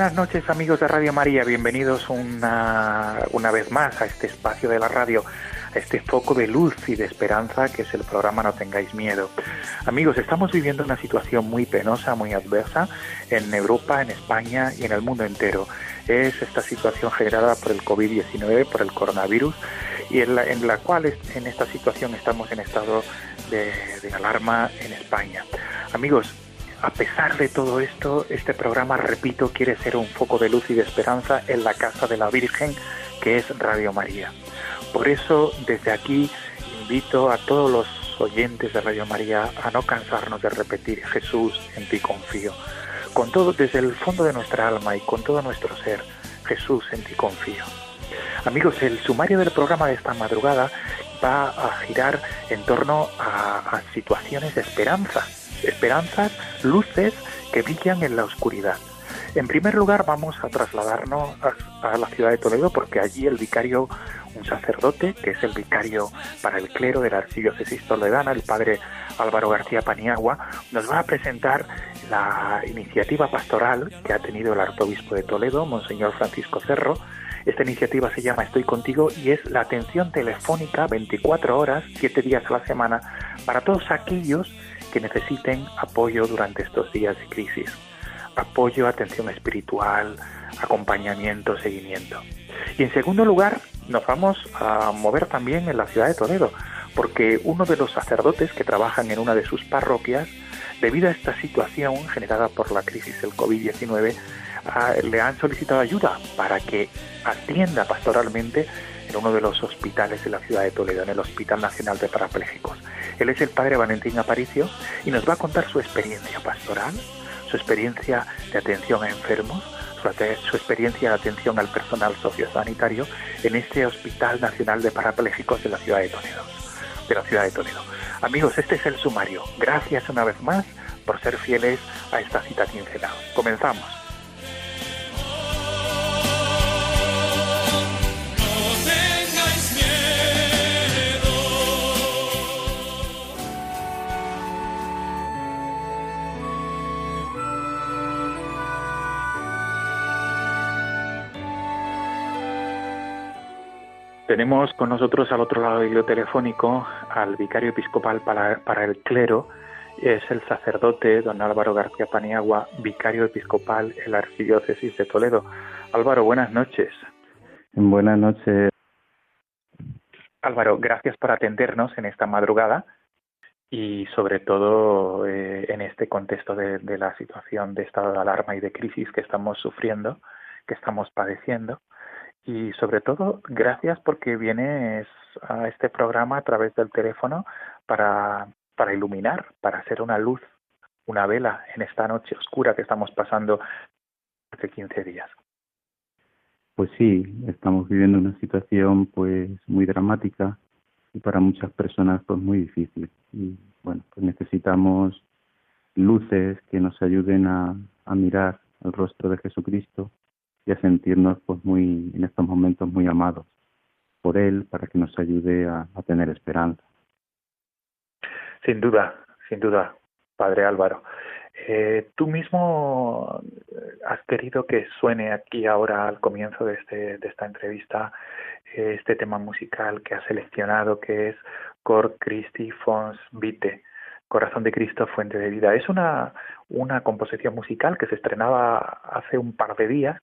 Buenas noches amigos de Radio María, bienvenidos una, una vez más a este espacio de la radio, a este foco de luz y de esperanza que es el programa No tengáis miedo. Amigos, estamos viviendo una situación muy penosa, muy adversa en Europa, en España y en el mundo entero. Es esta situación generada por el COVID-19, por el coronavirus, y en la, en la cual en esta situación estamos en estado de, de alarma en España. Amigos, a pesar de todo esto, este programa, repito, quiere ser un foco de luz y de esperanza en la casa de la Virgen, que es Radio María. Por eso, desde aquí, invito a todos los oyentes de Radio María a no cansarnos de repetir, Jesús, en ti confío. Con todo, desde el fondo de nuestra alma y con todo nuestro ser, Jesús, en ti confío. Amigos, el sumario del programa de esta madrugada va a girar en torno a, a situaciones de esperanza, esperanzas, luces que brillan en la oscuridad. En primer lugar, vamos a trasladarnos a, la ciudad de Toledo porque allí el vicario, un sacerdote, que es el vicario para el clero de la archidiócesis toledana, el padre Álvaro García Paniagua, nos va a presentar la iniciativa pastoral que ha tenido el arzobispo de Toledo, Monseñor Francisco Cerro, esta iniciativa se llama Estoy contigo y es la atención telefónica 24 horas, 7 días a la semana para todos aquellos que necesiten apoyo durante estos días de crisis. Apoyo, atención espiritual, acompañamiento, seguimiento. Y en segundo lugar, nos vamos a mover también en la ciudad de Toledo, porque uno de los sacerdotes que trabajan en una de sus parroquias, debido a esta situación generada por la crisis del COVID-19, ah, le han solicitado ayuda para que atienda pastoralmente en uno de los hospitales de la ciudad de Toledo, en el Hospital Nacional de Parapléjicos. Él es el padre Valentín Aparicio y nos va a contar su experiencia pastoral, su experiencia de atención a enfermos, su, experiencia de atención al personal sociosanitario en este Hospital Nacional de Parapléjicos de la ciudad de Toledo. De la ciudad de Toledo. Amigos, este es el sumario. Gracias una vez más por ser fieles a esta cita quincenal. Comenzamos. Tenemos con nosotros al otro lado del hilo telefónico al vicario episcopal para, para el clero es el sacerdote don Álvaro García Paniagua, vicario episcopal en la Archidiócesis de Toledo. Álvaro, buenas noches. Buenas noches. Álvaro, gracias por atendernos en esta madrugada y sobre todo eh, en este contexto de, de, la situación de estado de alarma y de crisis que estamos sufriendo, que estamos padeciendo. Y sobre todo, gracias porque vienes a este programa a través del teléfono para para iluminar, para ser una luz, una vela en esta noche oscura que estamos pasando hace 15 días. Pues sí, estamos viviendo una situación pues muy dramática y para muchas personas pues muy difícil. Y bueno, pues necesitamos luces que nos ayuden a, a mirar el rostro de Jesucristo y a sentirnos pues muy en estos momentos muy amados por él para que nos ayude a, a tener esperanza. Sin duda, sin duda, Padre Álvaro. Eh, tú mismo has querido que suene aquí ahora al comienzo de, este, de esta entrevista este tema musical que has seleccionado que es Cor Christi Fons Vite, Corazón de Cristo, Fuente de Vida. Es una, una composición musical que se estrenaba hace un par de días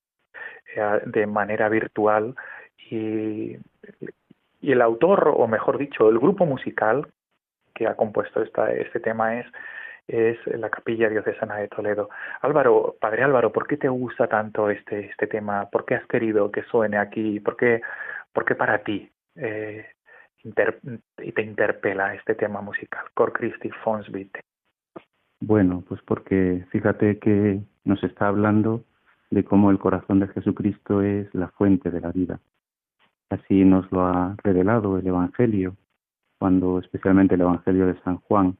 de manera virtual y, y el autor, o mejor dicho, el grupo musical que ha compuesto esta, este tema es, es la Capilla Diocesana de Toledo. Álvaro, Padre Álvaro, ¿por qué te gusta tanto este, este tema? ¿Por qué has querido que suene aquí? ¿Por qué, por qué para ti eh, inter, y te interpela este tema musical, Cor Christi Fons Vite? Bueno, pues porque fíjate que nos está hablando de cómo el corazón de Jesucristo es la fuente de la vida. Así nos lo ha revelado el Evangelio cuando especialmente el Evangelio de San Juan,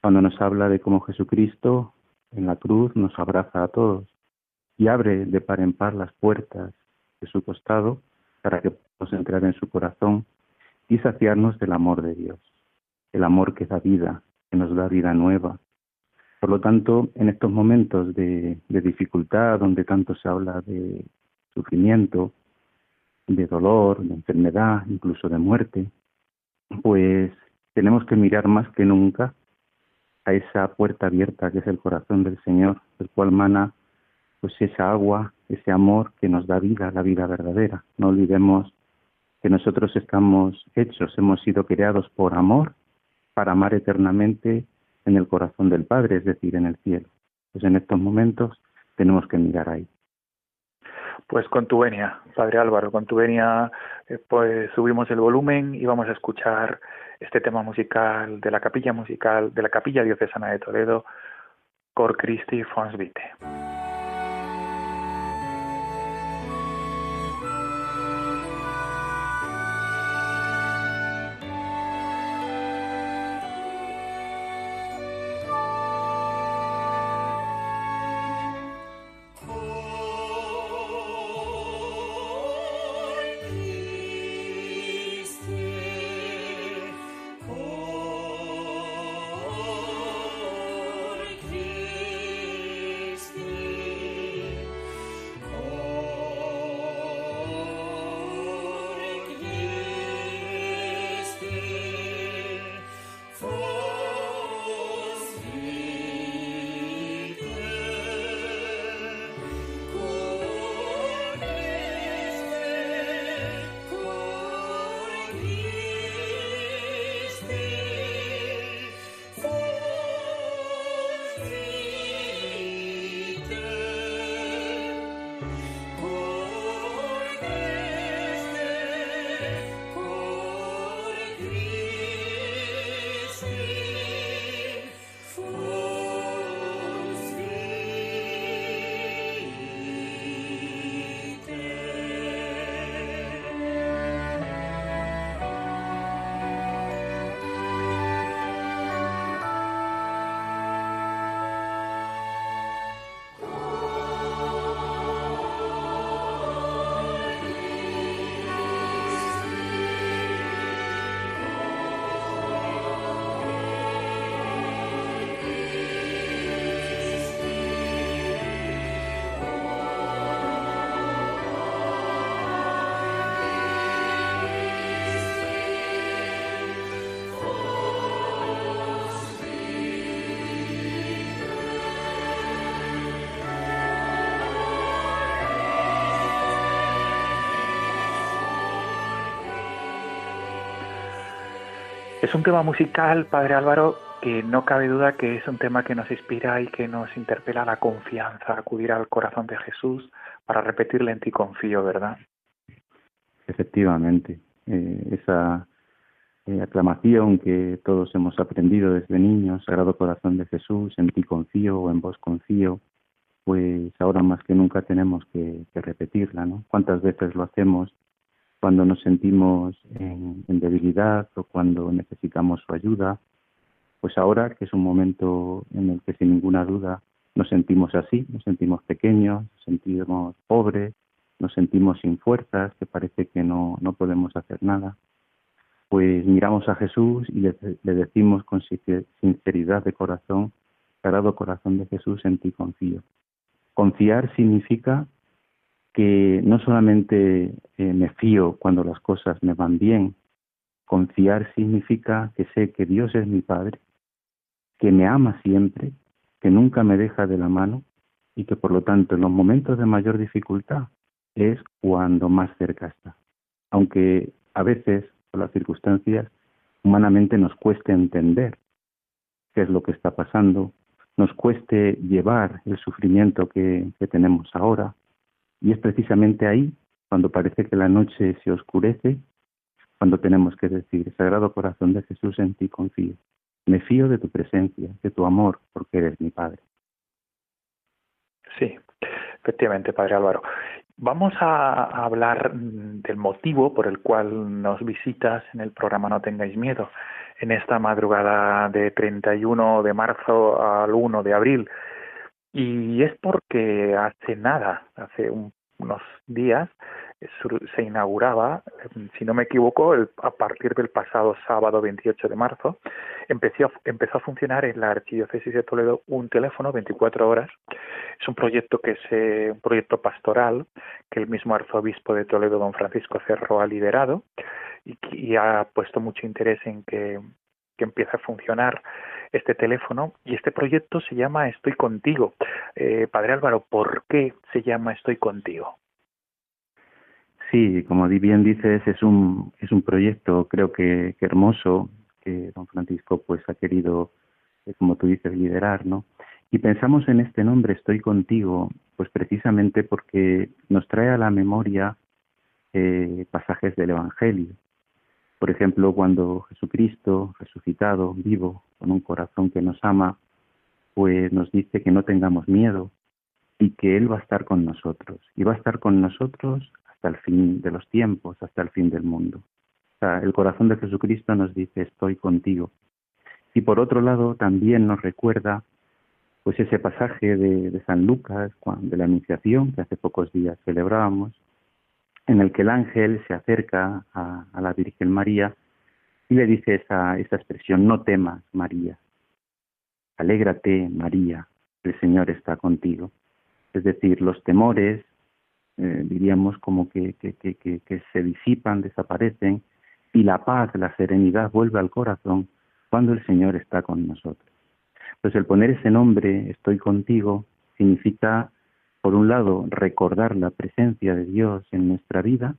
cuando nos habla de cómo Jesucristo en la cruz nos abraza a todos y abre de par en par las puertas de su costado para que podamos entrar en su corazón y saciarnos del amor de Dios, el amor que da vida, que nos da vida nueva. Por lo tanto, en estos momentos de, dificultad, donde tanto se habla de sufrimiento, de dolor, de enfermedad, incluso de muerte, pues tenemos que mirar más que nunca a esa puerta abierta que es el corazón del Señor, del cual mana pues esa agua, ese amor que nos da vida, la vida verdadera. No olvidemos que nosotros estamos hechos, hemos sido creados por amor para amar eternamente en el corazón del Padre, es decir, en el cielo. Pues en estos momentos tenemos que mirar ahí. Pues con tu venia, Padre Álvaro, con tu venia, eh, pues subimos el volumen y vamos a escuchar este tema musical de la capilla musical de la capilla diocesana de Toledo, Cor Christi Fons Vite. crazy. Es un tema musical, Padre Álvaro, que no cabe duda que es un tema que nos inspira y que nos interpela la confianza, acudir al corazón de Jesús para repetirle en ti confío, ¿verdad? Efectivamente, eh, esa eh, aclamación que todos hemos aprendido desde niños, Sagrado Corazón de Jesús, en ti confío o en vos confío, pues ahora más que nunca tenemos que, repetirla, ¿no? ¿Cuántas veces lo hacemos cuando nos sentimos en, debilidad o cuando necesitamos su ayuda? Pues ahora que es un momento en el que sin ninguna duda nos sentimos así, nos sentimos pequeños, nos sentimos pobres, nos sentimos sin fuerzas, que parece que no, no podemos hacer nada, pues miramos a Jesús y le, le decimos con sinceridad de corazón, Sagrado Corazón de Jesús, en ti confío. Confiar significa que no solamente eh, me fío cuando las cosas me van bien, confiar significa que sé que Dios es mi Padre, que me ama siempre, que nunca me deja de la mano y que por lo tanto en los momentos de mayor dificultad es cuando más cerca está. Aunque a veces, por las circunstancias, humanamente nos cueste entender qué es lo que está pasando, nos cueste llevar el sufrimiento que, tenemos ahora. Y es precisamente ahí, cuando parece que la noche se oscurece, cuando tenemos que decir, Sagrado Corazón de Jesús, en ti confío. Me fío de tu presencia, de tu amor, porque eres mi Padre. Sí, efectivamente, Padre Álvaro. Vamos a hablar del motivo por el cual nos visitas en el programa No tengáis miedo en esta madrugada de 31 de marzo al 1 de abril. Y es porque hace nada, hace unos días, se inauguraba, si no me equivoco, a partir del pasado sábado 28 de marzo, empezó, a funcionar en la Archidiócesis de Toledo un teléfono 24 horas. Es un proyecto que es un proyecto pastoral que el mismo arzobispo de Toledo, don Francisco Cerro, ha liderado y, ha puesto mucho interés en que, que empiece a funcionar este teléfono y este proyecto se llama Estoy contigo. Eh, Padre Álvaro, ¿por qué se llama Estoy contigo? Sí, como bien dices, es un, es un proyecto creo que, hermoso que don Francisco pues ha querido, eh, como tú dices, liderar, ¿no? Y pensamos en este nombre, Estoy contigo, pues precisamente porque nos trae a la memoria eh, pasajes del Evangelio. Por ejemplo, cuando Jesucristo, resucitado, vivo, con un corazón que nos ama, pues nos dice que no tengamos miedo y que Él va a estar con nosotros. Y va a estar con nosotros hasta el fin de los tiempos, hasta el fin del mundo. O sea, el corazón de Jesucristo nos dice, estoy contigo. Y por otro lado, también nos recuerda pues ese pasaje de, San Lucas, de la Anunciación, que hace pocos días celebrábamos, en el que el ángel se acerca a, la Virgen María y le dice esa, esa expresión, no temas, María, alégrate, María, el Señor está contigo. Es decir, los temores, eh, diríamos, como que, que, que, que, se disipan, desaparecen, y la paz, la serenidad vuelve al corazón cuando el Señor está con nosotros. Pues el poner ese nombre, estoy contigo, significa por un lado, recordar la presencia de Dios en nuestra vida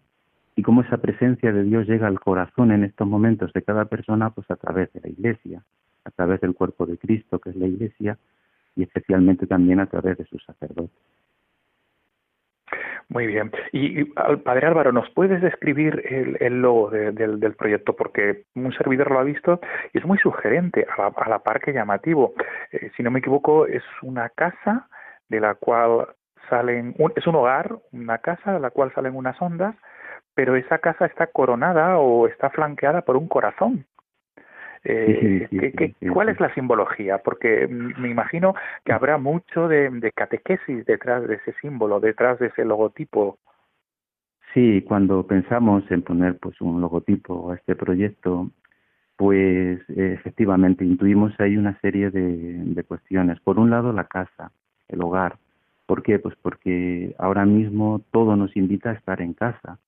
y cómo esa presencia de Dios llega al corazón en estos momentos de cada persona, pues a través de la Iglesia, a través del cuerpo de Cristo, que es la Iglesia, y especialmente también a través de sus sacerdotes. Muy bien. Y, Padre Álvaro, ¿nos puedes describir el, logo del, proyecto? Porque un servidor lo ha visto y es muy sugerente, a la, par que llamativo. Eh, si no me equivoco, es una casa de la cual salen, es un hogar, una casa de la cual salen unas ondas, pero esa casa está coronada o está flanqueada por un corazón. Eh, cuál es la simbología? Porque me imagino que habrá mucho de, de, catequesis detrás de ese símbolo, detrás de ese logotipo. Sí, cuando pensamos en poner pues un logotipo a este proyecto, pues efectivamente intuimos ahí una serie de, de cuestiones. Por un lado, la casa, el hogar. ¿Por qué? Pues porque ahora mismo todo nos invita a estar en casa.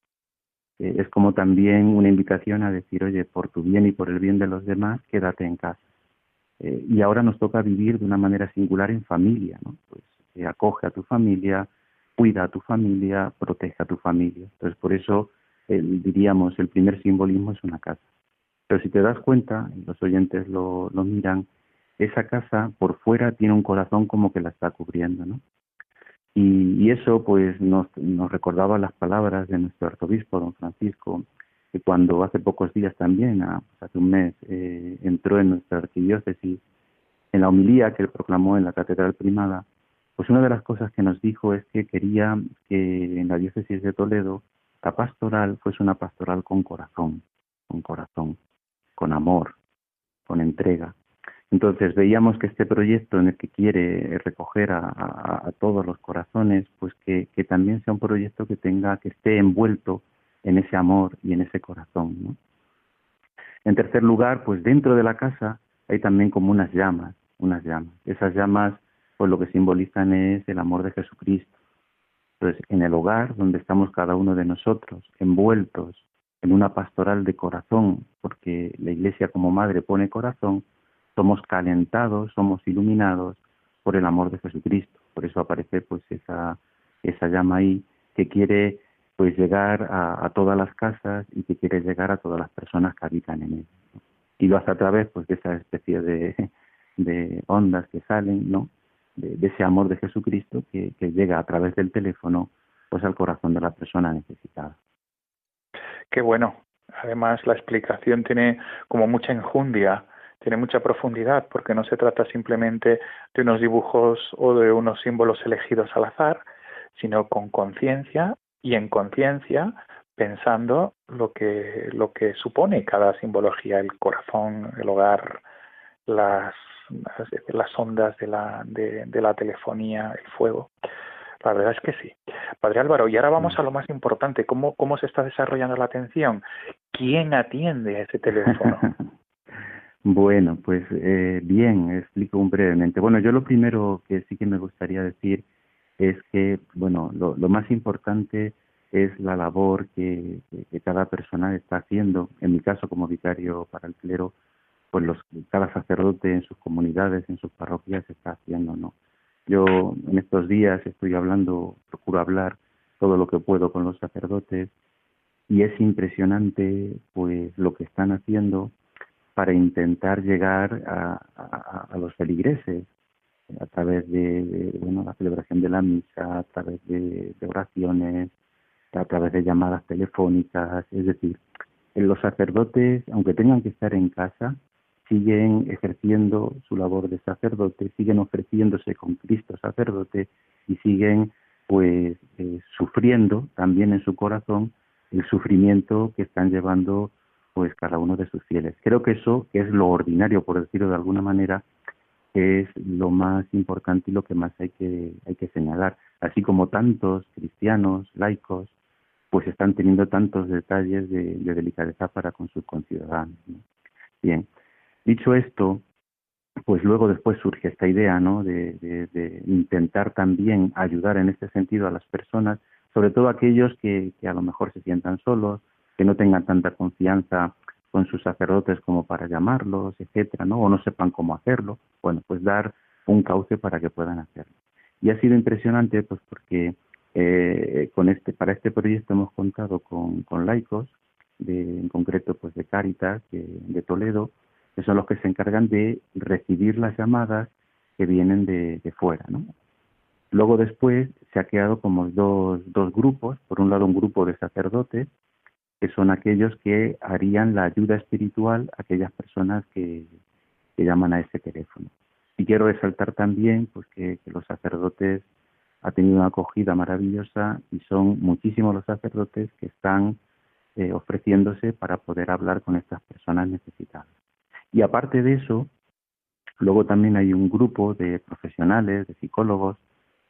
Eh, es como también una invitación a decir, oye, por tu bien y por el bien de los demás, quédate en casa. Eh, y ahora nos toca vivir de una manera singular en familia, ¿no? Pues eh, acoge a tu familia, cuida a tu familia, protege a tu familia. Entonces, por eso diríamos, el primer simbolismo es una casa. Pero si te das cuenta, y los oyentes lo, lo miran, esa casa por fuera tiene un corazón como que la está cubriendo, ¿no? Y, eso pues nos, nos recordaba las palabras de nuestro arzobispo, don Francisco, que cuando hace pocos días también, hace un mes, eh, entró en nuestra arquidiócesis, en la homilía que él proclamó en la Catedral Primada, pues una de las cosas que nos dijo es que quería que en la diócesis de Toledo la pastoral fuese una pastoral con corazón, con corazón, con amor, con entrega. Entonces veíamos que este proyecto en el que quiere recoger a, todos los corazones, pues que, también sea un proyecto que tenga, que esté envuelto en ese amor y en ese corazón. En tercer lugar, pues dentro de la casa hay también como unas llamas, unas llamas. Esas llamas, pues lo que simbolizan es el amor de Jesucristo. Entonces, en el hogar donde estamos cada uno de nosotros, envueltos en una pastoral de corazón, porque la Iglesia como madre pone corazón, somos calentados, somos iluminados por el amor de Jesucristo. Por eso aparece pues esa, esa llama ahí que quiere pues llegar a, todas las casas y que quiere llegar a todas las personas que habitan en él. Y lo hace a través pues de esa especie de, de ondas que salen, ¿no? De, ese amor de Jesucristo que, que llega a través del teléfono pues al corazón de la persona necesitada. Qué bueno. Además la explicación tiene como mucha enjundia tiene mucha profundidad porque no se trata simplemente de unos dibujos o de unos símbolos elegidos al azar, sino con conciencia y en conciencia pensando lo que lo que supone cada simbología, el corazón, el hogar, las las ondas de la de, de la telefonía, el fuego. La verdad es que sí. Padre Álvaro, y ahora vamos a lo más importante, ¿cómo, cómo se está desarrollando la atención? ¿Quién atiende ese teléfono? Bueno, pues eh, bien, explico brevemente. Bueno, yo lo primero que sí que me gustaría decir es que, bueno, lo, más importante es la labor que, cada persona está haciendo. En mi caso, como vicario para el clero, pues los, cada sacerdote en sus comunidades, en sus parroquias está haciendo, ¿no? Yo en estos días estoy hablando, procuro hablar todo lo que puedo con los sacerdotes y es impresionante pues lo que están haciendo para intentar llegar a, los feligreses a través de, bueno, la celebración de la misa, a través de, oraciones, a través de llamadas telefónicas, es decir, los sacerdotes, aunque tengan que estar en casa, siguen ejerciendo su labor de sacerdote, siguen ofreciéndose con Cristo sacerdote y siguen pues eh, sufriendo también en su corazón el sufrimiento que están llevando pues cada uno de sus fieles. Creo que eso, que es lo ordinario, por decirlo de alguna manera, es lo más importante y lo que más hay que, hay que señalar. Así como tantos cristianos, laicos, pues están teniendo tantos detalles de, delicadeza para con sus conciudadanos. Bien, dicho esto, pues luego después surge esta idea ¿no? De, intentar también ayudar en este sentido a las personas, sobre todo aquellos que, que a lo mejor se sientan solos, que no tengan tanta confianza con sus sacerdotes como para llamarlos, etcétera, ¿no? O no sepan cómo hacerlo. Bueno, pues dar un cauce para que puedan hacerlo. Y ha sido impresionante, pues porque eh, con este, para este proyecto hemos contado con, con laicos, en concreto, pues de Cáritas, de, Toledo, que son los que se encargan de recibir las llamadas que vienen de, de fuera. Luego después se ha quedado como dos, dos grupos, por un lado un grupo de sacerdotes que son aquellos que harían la ayuda espiritual a aquellas personas que, llaman a ese teléfono. Y quiero resaltar también pues, que, los sacerdotes han tenido una acogida maravillosa y son muchísimos los sacerdotes que están eh, ofreciéndose para poder hablar con estas personas necesitadas. Y aparte de eso, luego también hay un grupo de profesionales, de psicólogos,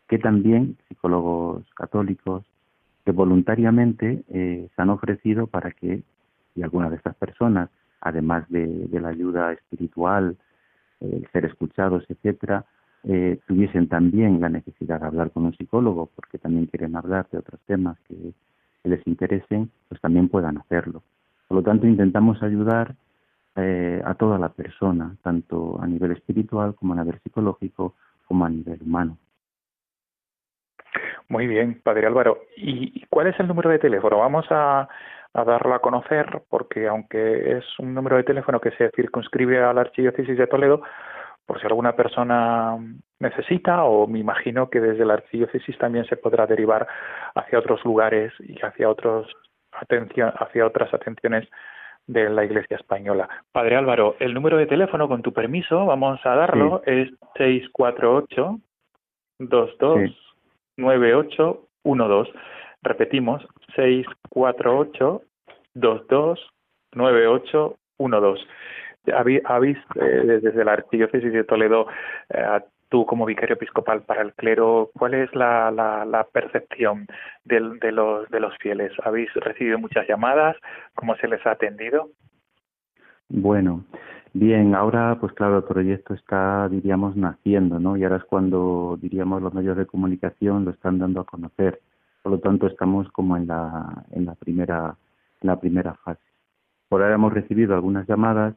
que también, psicólogos católicos, que voluntariamente eh, se han ofrecido para que, y algunas de estas personas, además de, la ayuda espiritual, el ser escuchados, etcétera, eh, tuviesen también la necesidad de hablar con un psicólogo, porque también quieren hablar de otros temas que, les interesen, pues también puedan hacerlo. Por lo tanto, intentamos ayudar eh, a toda la persona, tanto a nivel espiritual como a nivel psicológico, como a nivel humano. Muy bien, Padre Álvaro. ¿Y cuál es el número de teléfono? Vamos a, a darlo a conocer porque aunque es un número de teléfono que se circunscribe a la Archidiócesis de Toledo, por si alguna persona necesita o me imagino que desde la Archidiócesis también se podrá derivar hacia otros lugares y hacia otros atención hacia otras atenciones de la Iglesia española. Padre Álvaro, el número de teléfono, con tu permiso, vamos a darlo, es 648 22 9812. Repetimos, 648 22 9812. Habéis, eh, desde la Archidiócesis de Toledo, eh, tú como vicario episcopal para el clero, ¿cuál es la, la, percepción del, de, los, de los fieles? ¿Habéis recibido muchas llamadas? ¿Cómo se les ha atendido? Bueno, bien, ahora pues claro, el proyecto está, diríamos, naciendo, ¿no? Y ahora es cuando, diríamos, los medios de comunicación lo están dando a conocer. Por lo tanto, estamos como en la, en la primera, en la primera fase. Por ahora hemos recibido algunas llamadas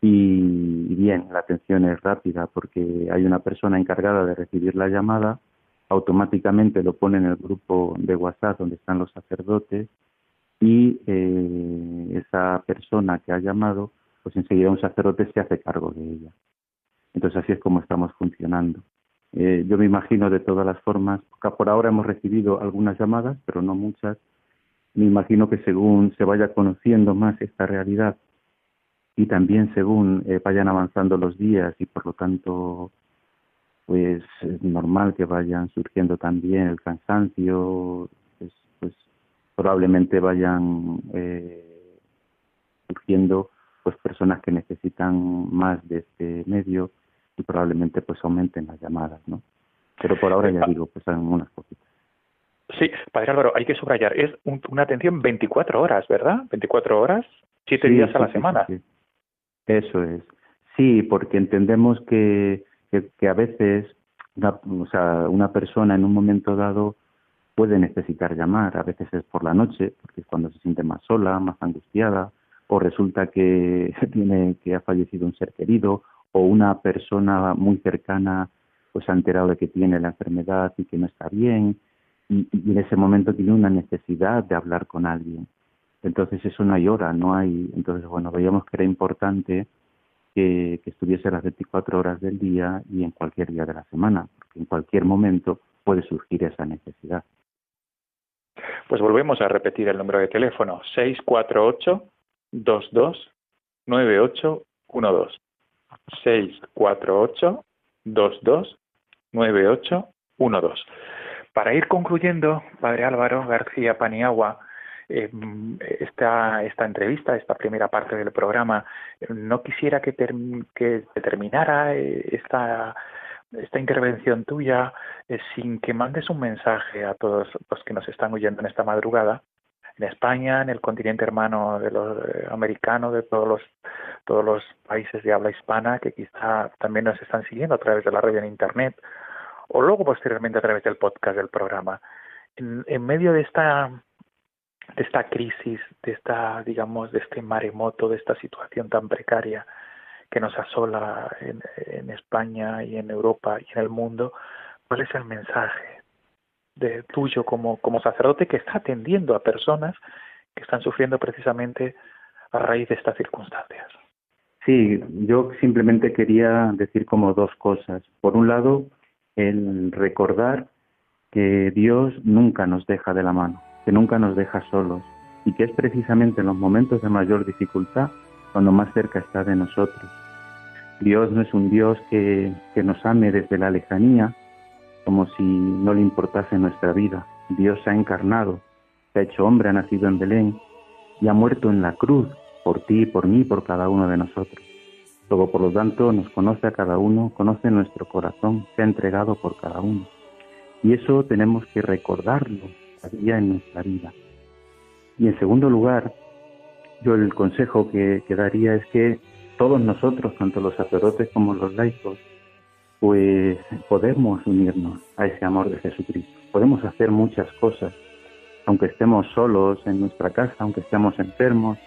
y bien, la atención es rápida porque hay una persona encargada de recibir la llamada, automáticamente lo pone en el grupo de WhatsApp donde están los sacerdotes y eh, esa persona que ha llamado, pues enseguida un sacerdote se hace cargo de ella. Entonces así es como estamos funcionando. Eh, yo me imagino de todas las formas, por ahora hemos recibido algunas llamadas, pero no muchas. Me imagino que según se vaya conociendo más esta realidad y también según eh, vayan avanzando los días y por lo tanto pues es normal que vayan surgiendo también el cansancio pues, pues probablemente vayan eh, surgiendo pues personas que necesitan más de este medio y probablemente pues aumenten las llamadas no pero por ahora ya ah. digo pues son unas poquitas Sí, Padre Álvaro, hay que subrayar, es una atención 24 horas, ¿verdad? 24 horas, siete días a la semana. Eso es. Sí, porque entendemos que, que, a veces una, o sea, una persona en un momento dado puede necesitar llamar, a veces es por la noche, porque es cuando se siente más sola, más angustiada, o resulta que tiene que ha fallecido un ser querido, o una persona muy cercana pues ha enterado de que tiene la enfermedad y que no está bien, y, en ese momento tiene una necesidad de hablar con alguien. Entonces eso no hay hora, no hay. Entonces, bueno, veíamos que era importante que, estuviese las 24 horas del día y en cualquier día de la semana, porque en cualquier momento puede surgir esa necesidad. Pues volvemos a repetir el número de teléfono, 648 22 9812. 648 22 9812. Para ir concluyendo, Padre Álvaro García Paniagua, eh, esta, esta entrevista, esta primera parte del programa, no quisiera que, que terminara eh, esta, esta intervención tuya eh, sin que mandes un mensaje a todos los que nos están oyendo en esta madrugada, en España, en el continente hermano de los eh, americanos, de todos los todos los países de habla hispana que quizá también nos están siguiendo a través de la radio en internet o luego posteriormente a través del podcast del programa. en medio de esta de esta crisis, de esta, digamos, de este maremoto, de esta situación tan precaria que nos asola en, en España y en Europa y en el mundo, ¿cuál es el mensaje de tuyo como, como sacerdote que está atendiendo a personas que están sufriendo precisamente a raíz de estas circunstancias? Sí, yo simplemente quería decir como dos cosas. Por un lado, el recordar que Dios nunca nos deja de la mano que nunca nos deja solos y que es precisamente en los momentos de mayor dificultad cuando más cerca está de nosotros. Dios no es un Dios que, que nos ame desde la lejanía, como si no le importase nuestra vida. Dios se ha encarnado, se ha hecho hombre, ha nacido en Belén y ha muerto en la cruz por ti, por mí, por cada uno de nosotros. Luego, por lo tanto, nos conoce a cada uno, conoce nuestro corazón, se ha entregado por cada uno. Y eso tenemos que recordarlo en nuestra vida. Y en segundo lugar, yo el consejo que, daría es que todos nosotros, tanto los sacerdotes como los laicos, pues podemos unirnos a ese amor de Jesucristo. Podemos hacer muchas cosas, aunque estemos solos en nuestra casa, aunque estemos enfermos,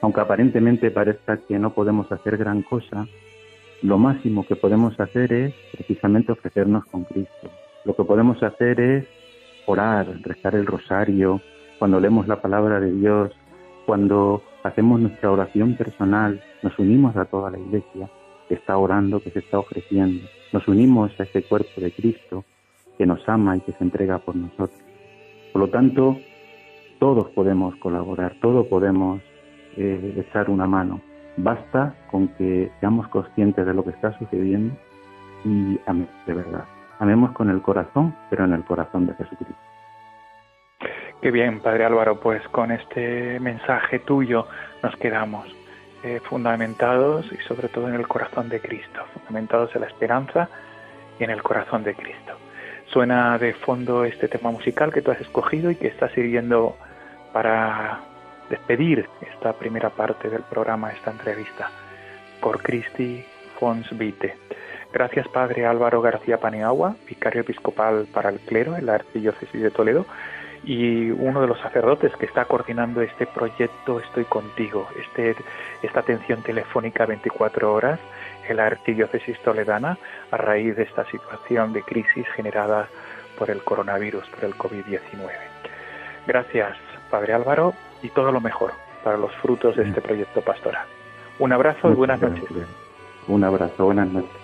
aunque aparentemente parezca que no podemos hacer gran cosa, lo máximo que podemos hacer es precisamente ofrecernos con Cristo. Lo que podemos hacer es orar, rezar el rosario, cuando leemos la palabra de Dios, cuando hacemos nuestra oración personal, nos unimos a toda la iglesia que está orando, que se está ofreciendo. Nos unimos a ese cuerpo de Cristo que nos ama y que se entrega por nosotros. Por lo tanto, todos podemos colaborar, todos podemos eh, echar una mano. Basta con que seamos conscientes de lo que está sucediendo y amemos de verdad. Amemos con el corazón, pero en el corazón de Jesucristo. Qué bien, Padre Álvaro, pues con este mensaje tuyo nos quedamos eh, fundamentados y sobre todo en el corazón de Cristo, fundamentados en la esperanza y en el corazón de Cristo. Suena de fondo este tema musical que tú has escogido y que está sirviendo para despedir esta primera parte del programa, esta entrevista. Por Christi Fons Vite. Gracias, Padre Álvaro García Paneagua, vicario episcopal para el clero en la Arquidiócesis de Toledo y uno de los sacerdotes que está coordinando este proyecto Estoy contigo, este, esta atención telefónica 24 horas en la arquidiócesis toledana a raíz de esta situación de crisis generada por el coronavirus, por el COVID-19. Gracias, Padre Álvaro, y todo lo mejor para los frutos de este proyecto pastoral. Un abrazo y buenas noches. Un abrazo, buenas noches.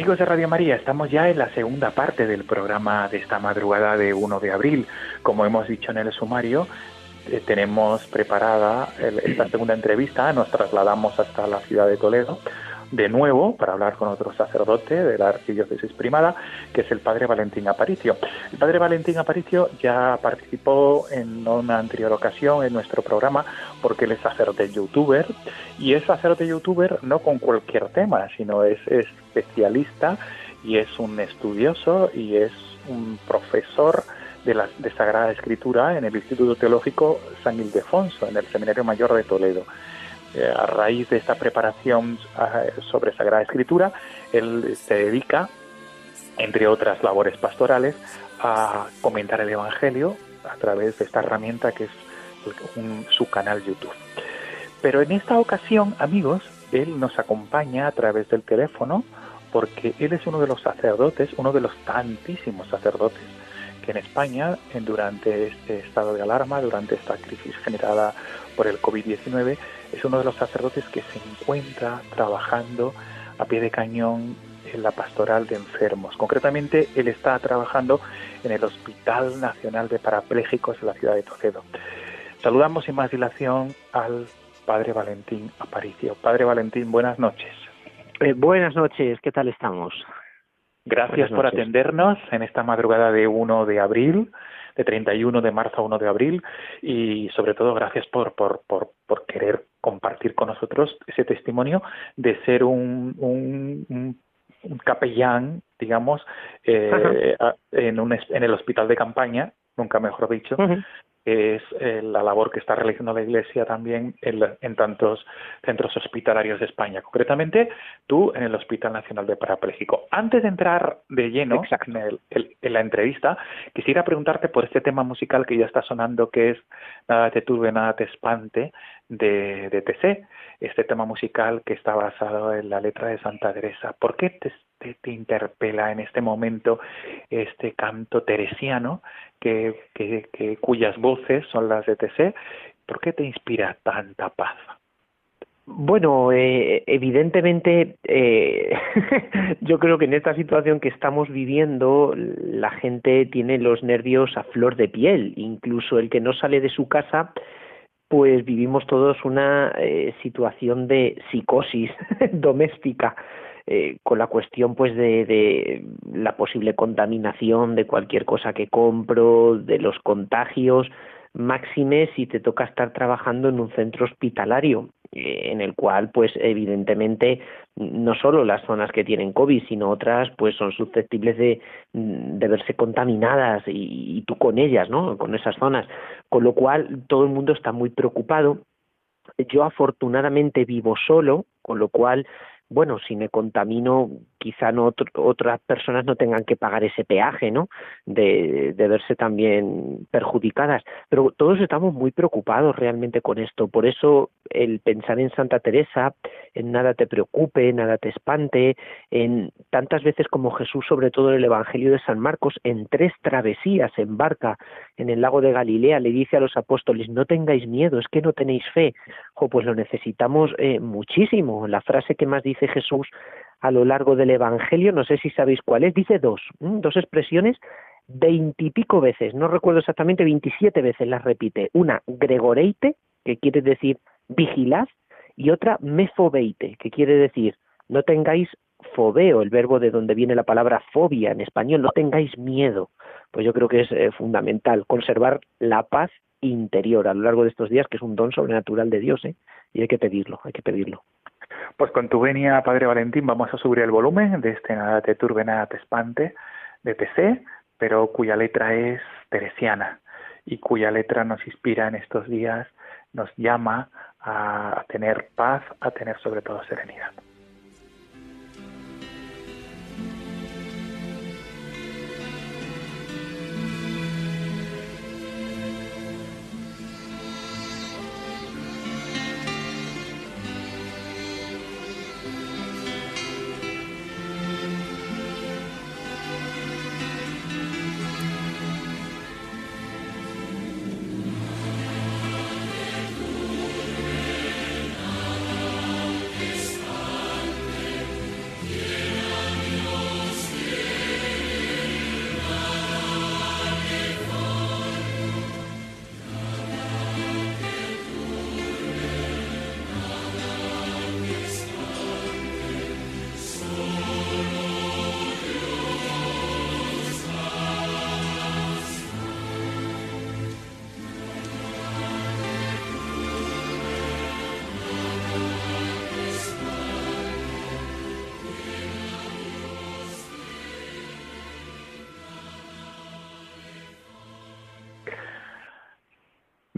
Amigos de Radio María, estamos ya en la segunda parte del programa de esta madrugada de 1 de abril. Como hemos dicho en el sumario, eh, tenemos preparada esta segunda entrevista, nos trasladamos hasta la ciudad de Toledo de nuevo para hablar con otro sacerdote de la arquidiócesis primada, que es el padre Valentín Aparicio. El padre Valentín Aparicio ya participó en una anterior ocasión en nuestro programa porque él es sacerdote youtuber y es sacerdote youtuber no con cualquier tema, sino es especialista y es un estudioso y es un profesor de la de Sagrada Escritura en el Instituto Teológico San Ildefonso, en el Seminario Mayor de Toledo. Eh, a raíz de esta preparación ah, sobre Sagrada Escritura, él se dedica, entre otras labores pastorales, a comentar el Evangelio a través de esta herramienta que es su canal YouTube. Pero en esta ocasión, amigos, él nos acompaña a través del teléfono porque él es uno de los sacerdotes, uno de los tantísimos sacerdotes que en España, durante este estado de alarma, durante esta crisis generada por el COVID-19, es uno de los sacerdotes que se encuentra trabajando a pie de cañón en la pastoral de enfermos. Concretamente, él está trabajando en el Hospital Nacional de Parapléjicos de la ciudad de Toledo. Saludamos sin más dilación al Padre Valentín Aparicio. Padre Valentín, buenas noches. Eh, buenas noches, ¿qué tal estamos? Gracias por atendernos en esta madrugada de 1 de abril de 31 de marzo a 1 de abril. Y sobre todo gracias por, por, por, por querer compartir con nosotros ese testimonio de ser un, un, un capellán, digamos, eh, en, un, en el hospital de campaña, nunca mejor dicho, es eh, la labor que está realizando la Iglesia también en, tantos centros hospitalarios de España. Concretamente, tú en el Hospital Nacional de Parapléjico. Antes de entrar de lleno en, la entrevista, quisiera preguntarte por este tema musical que ya está sonando, que es Nada te turbe, nada te espante, de, de TC, este tema musical que está basado en la letra de Santa Teresa. ¿Por qué te, te, interpela en este momento este canto teresiano que, que, cuyas voces son las de TC? ¿Por qué te inspira tanta paz? Bueno, eh, evidentemente eh, yo creo que en esta situación que estamos viviendo la gente tiene los nervios a flor de piel, incluso el que no sale de su casa pues vivimos todos una eh, situación de psicosis doméstica eh, con la cuestión pues de, la posible contaminación de cualquier cosa que compro, de los contagios, máxime si te toca estar trabajando en un centro hospitalario eh, en el cual pues evidentemente no solo las zonas que tienen COVID sino otras pues son susceptibles de, de verse contaminadas y, y tú con ellas no con esas zonas. Con lo cual todo el mundo está muy preocupado. Yo afortunadamente vivo solo con lo cual bueno, si me contamino, quizá no otras personas no tengan que pagar ese peaje, ¿no? De, verse también perjudicadas. Pero todos estamos muy preocupados realmente con esto. Por eso el pensar en Santa Teresa, en nada te preocupe, nada te espante, en tantas veces como Jesús, sobre todo en el Evangelio de San Marcos, en tres travesías en barca en el lago de Galilea, le dice a los apóstoles, no tengáis miedo, es que no tenéis fe. Pues lo necesitamos eh, muchísimo. La frase que más dice Jesús a lo largo del Evangelio, no sé si sabéis cuál es, dice dos, dos expresiones veintipico veces, no recuerdo exactamente, veintisiete veces las repite. Una, gregoreite, que quiere decir vigilad, y otra, mefobeite, que quiere decir no tengáis fobeo, el verbo de donde viene la palabra fobia en español, no tengáis miedo. Pues yo creo que es eh, fundamental conservar la paz interior a lo largo de estos días, que es un don sobrenatural de Dios, ¿eh? y hay que pedirlo, hay que pedirlo. Pues con tu venia, Padre Valentín, vamos a subir el volumen de este Nada te turbe, nada te espante de TC, pero cuya letra es teresiana y cuya letra nos inspira en estos días, nos llama a tener paz, a tener sobre todo serenidad.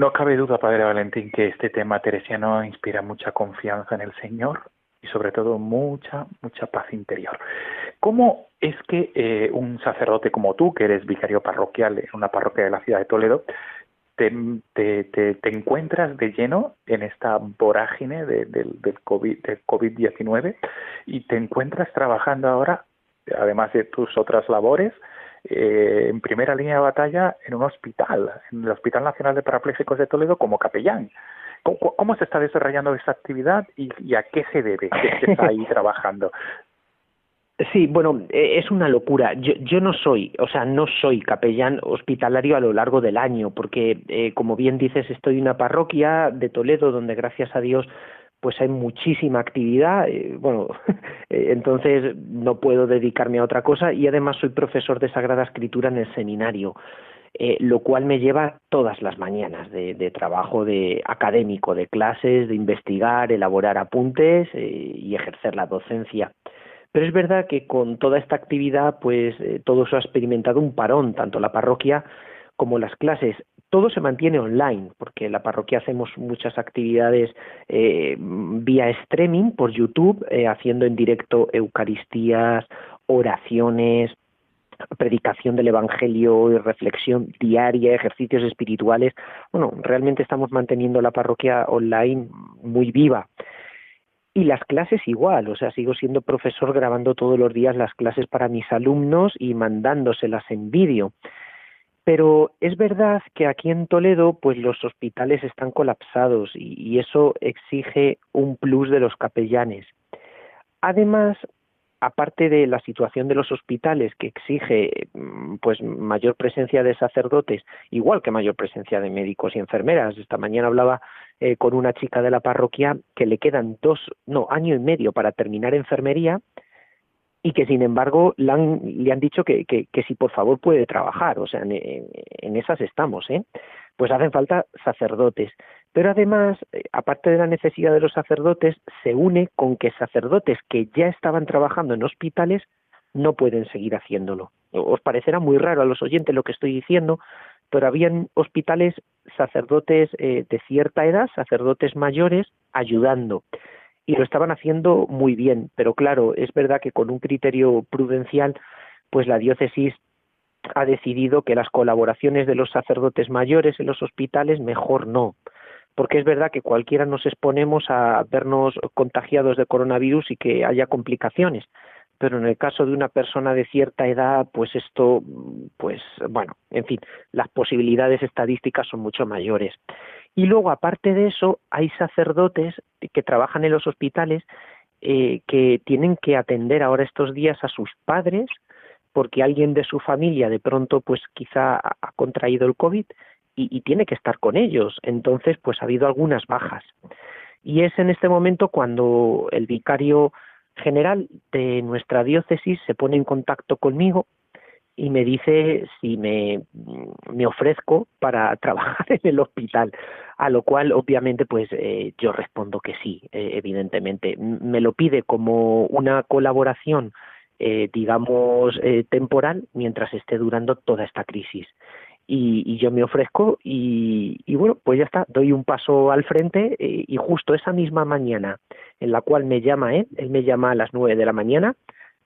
No cabe duda, Padre Valentín, que este tema teresiano inspira mucha confianza en el Señor y sobre todo mucha, mucha paz interior. ¿Cómo es que eh, un sacerdote como tú, que eres vicario parroquial en una parroquia de la ciudad de Toledo, te, encuentras de lleno en esta vorágine de, del COVID-19 y te encuentras trabajando ahora, además de tus otras labores, eh, en primera línea de batalla en un hospital, en el Hospital Nacional de Parapléjicos de Toledo como capellán. ¿Cómo, se está desarrollando esta actividad y, a qué se debe que está ahí trabajando? Sí, bueno, e, es una locura. Yo, yo no soy, o sea, no soy capellán hospitalario a lo largo del año, porque, eh, como bien dices, estoy en una parroquia de Toledo donde, gracias a Dios, pues hay muchísima actividad, eh, bueno, eh, entonces no puedo dedicarme a otra cosa y además soy profesor de Sagrada Escritura en el seminario, eh, lo cual me lleva todas las mañanas de, trabajo de académico, de clases, de investigar, elaborar apuntes y ejercer la docencia. Pero es verdad que con toda esta actividad, pues todo eso ha experimentado un parón, tanto la parroquia como las clases todo se mantiene online, porque en la parroquia hacemos muchas actividades eh, vía streaming por YouTube, eh, haciendo en directo Eucaristías, oraciones, predicación del Evangelio y reflexión diaria, ejercicios espirituales. Bueno, realmente estamos manteniendo la parroquia online muy viva. Y las clases igual, o sea, sigo siendo profesor grabando todos los días las clases para mis alumnos y mandándoselas en vídeo. Pero es verdad que aquí en Toledo, pues los hospitales están colapsados y, eso exige un plus de los capellanes. Además, aparte de la situación de los hospitales que exige mm, pues mayor presencia de sacerdotes, igual que mayor presencia de médicos y enfermeras. Esta mañana hablaba eh, con una chica de la parroquia que le quedan dos, no, año y medio para terminar enfermería y que sin embargo le han, le han dicho que, que, si por favor puede trabajar, o sea, en, esas estamos, ¿eh? Pues hacen falta sacerdotes. Pero además, eh, aparte de la necesidad de los sacerdotes, se une con que sacerdotes que ya estaban trabajando en hospitales no pueden seguir haciéndolo. Os parecerá muy raro a los oyentes lo que estoy diciendo, pero habían hospitales sacerdotes eh, de cierta edad, sacerdotes mayores, ayudando y lo estaban haciendo muy bien, pero claro, es verdad que con un criterio prudencial, pues la diócesis ha decidido que las colaboraciones de los sacerdotes mayores en los hospitales mejor no, porque es verdad que cualquiera nos exponemos a vernos contagiados de coronavirus y que haya complicaciones, pero en el caso de una persona de cierta edad, pues esto, pues bueno, en fin, las posibilidades estadísticas son mucho mayores. Y luego, aparte de eso, hay sacerdotes que trabajan en los hospitales eh, que tienen que atender ahora estos días a sus padres porque alguien de su familia de pronto pues quizá ha contraído el COVID y, y, tiene que estar con ellos. Entonces pues ha habido algunas bajas. Y es en este momento cuando el vicario general de nuestra diócesis se pone en contacto conmigo y me dice si me, me ofrezco para trabajar en el hospital, a lo cual obviamente pues eh, yo respondo que sí, eh, evidentemente. Me lo pide como una colaboración, eh, digamos, temporal mientras esté durando toda esta crisis. Y, y yo me ofrezco y, y, bueno, pues ya está, doy un paso al frente y justo esa misma mañana en la cual me llama él, él me llama a las nueve de la mañana,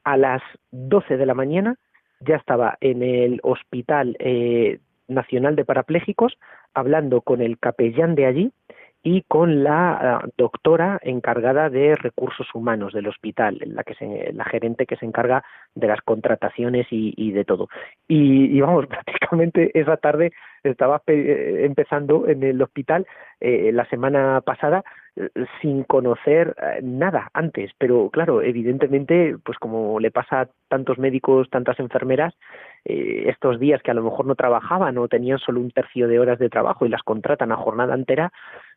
a las doce de la mañana ya estaba en el Hospital eh, Nacional de Parapléjicos hablando con el capellán de allí y con la ah, doctora encargada de recursos humanos del hospital, la que se, la gerente que se encarga de las contrataciones y, de todo. Y, vamos, prácticamente esa tarde estaba eh, empezando en el hospital eh, la semana pasada eh, sin conocer nada antes, pero claro, evidentemente, pues como le pasa a tantos médicos, tantas enfermeras, estos días que a lo mejor no trabajaban o tenían solo un tercio de horas de trabajo y las contratan a jornada entera,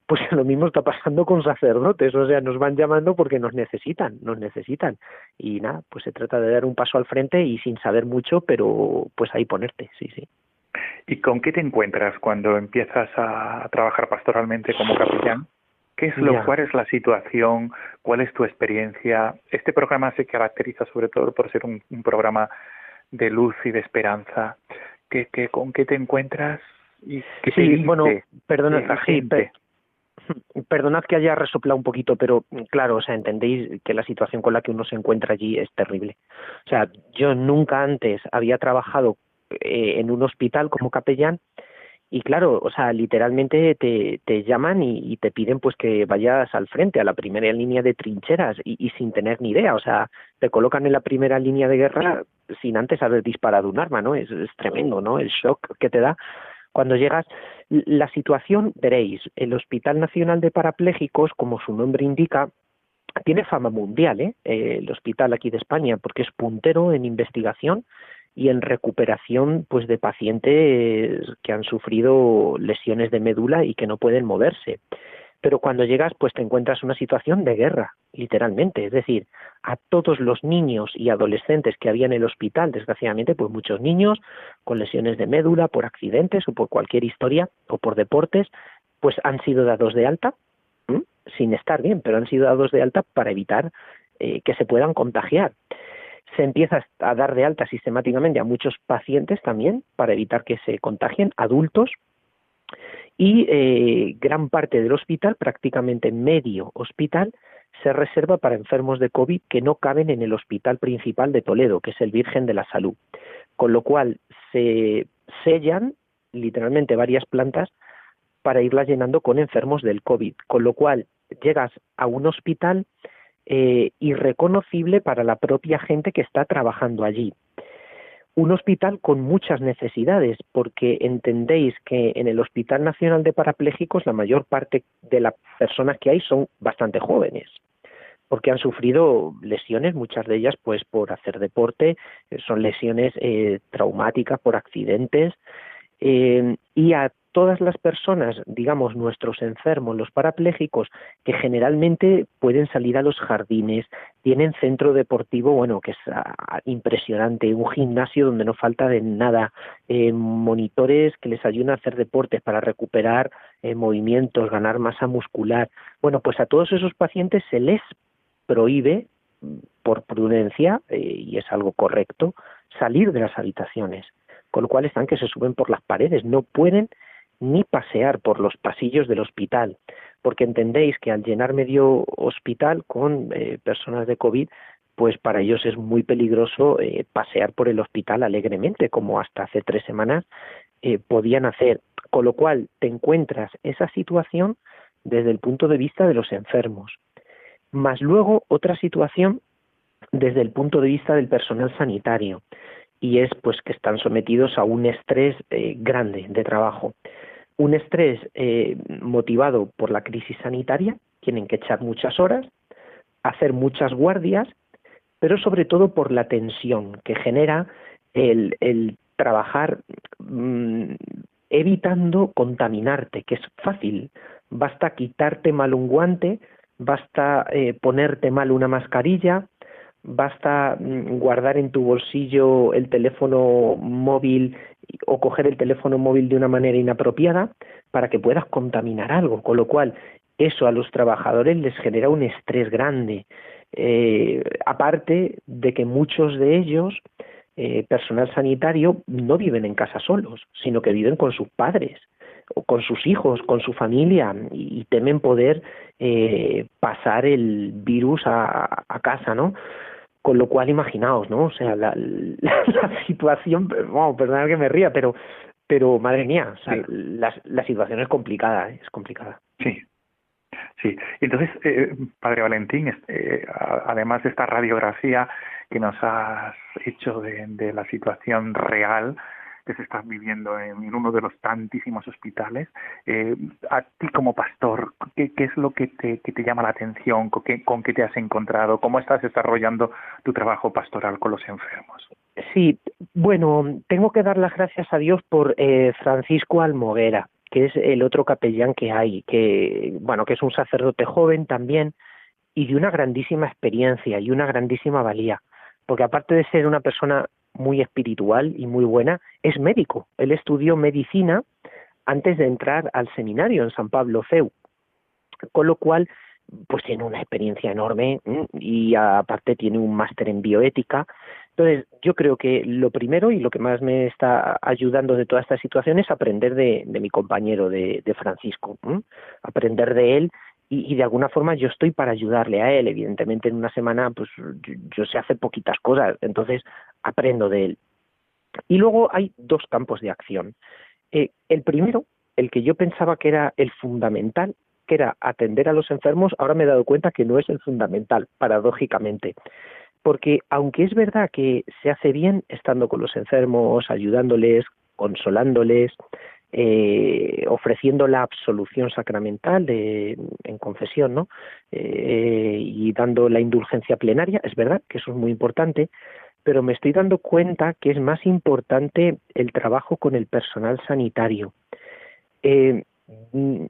pues lo mismo está pasando con sacerdotes, o sea, nos van llamando porque nos necesitan, nos necesitan. Y nada, pues se trata de dar un paso al frente y sin saber mucho, pero pues ahí ponerte, sí, sí. ¿Y con qué te encuentras cuando empiezas a trabajar pastoralmente como capellán? ¿Qué es lo, cuál es la situación? ¿Cuál es tu experiencia? Este programa se caracteriza sobre todo por ser un, programa de luz y de esperanza. ¿Qué, qué, ¿Con qué te encuentras? Y qué sí, bueno, perdona, la gente? Perdonad que haya resoplado un poquito, pero claro, o sea, entendéis que la situación con la que uno se encuentra allí es terrible. O sea, yo nunca antes había trabajado eh, en un hospital como capellán y claro, o sea, literalmente te, te llaman y, te piden pues que vayas al frente, a la primera línea de trincheras y, sin tener ni idea, o sea, te colocan en la primera línea de guerra sin antes haber disparado un arma, ¿no? Es, es tremendo, ¿no? El shock que te da cuando llegas, la situación, veréis, el Hospital Nacional de Parapléjicos, como su nombre indica, tiene fama mundial, ¿eh? el hospital aquí de España, porque es puntero en investigación y en recuperación pues de pacientes que han sufrido lesiones de médula y que no pueden moverse pero cuando llegas pues te encuentras una situación de guerra, literalmente, es decir, a todos los niños y adolescentes que había en el hospital, desgraciadamente, pues muchos niños con lesiones de médula por accidentes o por cualquier historia o por deportes, pues han sido dados de alta, sin estar bien, pero han sido dados de alta para evitar eh, que se puedan contagiar. Se empieza a dar de alta sistemáticamente a muchos pacientes también para evitar que se contagien, adultos, y eh, gran parte del hospital, prácticamente medio hospital, se reserva para enfermos de COVID que no caben en el hospital principal de Toledo, que es el Virgen de la Salud. Con lo cual se sellan literalmente varias plantas para irlas llenando con enfermos del COVID. Con lo cual llegas a un hospital eh, irreconocible para la propia gente que está trabajando allí. Un hospital con muchas necesidades, porque entendéis que en el Hospital Nacional de Parapléjicos la mayor parte de las personas que hay son bastante jóvenes porque han sufrido lesiones, muchas de ellas pues por hacer deporte, eh, son lesiones eh, traumáticas por accidentes, eh, y a todas las personas, digamos, nuestros enfermos, los parapléjicos, que generalmente pueden salir a los jardines, tienen centro deportivo, bueno, que es ah, impresionante, un gimnasio donde no falta de nada, eh, monitores que les ayudan a hacer deportes para recuperar eh, movimientos, ganar masa muscular. Bueno, pues a todos esos pacientes se les prohíbe, por prudencia, y es algo correcto, salir de las habitaciones con lo cual están que se suben por las paredes, no pueden ni pasear por los pasillos del hospital, porque entendéis que al llenar medio hospital con eh, personas de COVID, pues para ellos es muy peligroso eh, pasear por el hospital alegremente, como hasta hace tres semanas eh, podían hacer. Con lo cual te encuentras esa situación desde el punto de vista de los enfermos. Más luego otra situación desde el punto de vista del personal sanitario y es pues que están sometidos a un estrés grande de trabajo. Un estrés eh, motivado por la crisis sanitaria, tienen que echar muchas horas, hacer muchas guardias, pero sobre todo por la tensión que genera el, trabajar mm, evitando contaminarte, que es fácil. Basta quitarte mal un guante, basta eh, ponerte mal una mascarilla, basta mm, guardar en tu bolsillo el teléfono móvil o coger el teléfono móvil de una manera inapropiada para que puedas contaminar algo, con lo cual eso a los trabajadores les genera un estrés grande. Eh, aparte de que muchos de ellos, eh, personal sanitario, no viven en casa solos, sino que viven con sus padres o con sus hijos, con su familia y, temen poder eh, pasar el virus a, a casa, ¿no? Con lo cual, imaginaos, ¿no? O sea, la, la, situación, bueno, perdonad que me ría, pero, pero madre mía, o sea, la, la situación es complicada, ¿eh? es complicada. Sí, Sí, entonces, eh, Padre Valentín, eh, además de esta radiografía que nos has hecho de, de la situación real, que se está viviendo en, uno de los tantísimos hospitales. Eh, a ti como pastor, ¿qué, ¿qué, es lo que te, que te llama la atención? ¿Con qué, ¿Con qué te has encontrado? ¿Cómo estás desarrollando tu trabajo pastoral con los enfermos? Sí, bueno, tengo que dar las gracias a Dios por eh, Francisco Almoguera, que es el otro capellán que hay, que bueno, que es un sacerdote joven también y de una grandísima experiencia y una grandísima valía, porque aparte de ser una persona muy espiritual y muy buena, es médico. Él estudió medicina antes de entrar al seminario en San Pablo CEU, con lo cual pues tiene una experiencia enorme y aparte tiene un máster en bioética. Entonces, yo creo que lo primero y lo que más me está ayudando de toda esta situación es aprender de, mi compañero, de, Francisco, aprender de él y, de alguna forma yo estoy para ayudarle a él. Evidentemente en una semana pues yo, sé hacer poquitas cosas, entonces aprendo de él. Y luego hay dos campos de acción. Eh, el primero, el que yo pensaba que era el fundamental, que era atender a los enfermos, ahora me he dado cuenta que no es el fundamental, paradójicamente. Porque aunque es verdad que se hace bien estando con los enfermos, ayudándoles, consolándoles, eh, ofreciendo la absolución sacramental en confesión, ¿no? Eh, y dando la indulgencia plenaria, es verdad que eso es muy importante, pero me estoy dando cuenta que es más importante el trabajo con el personal sanitario. Eh, mm,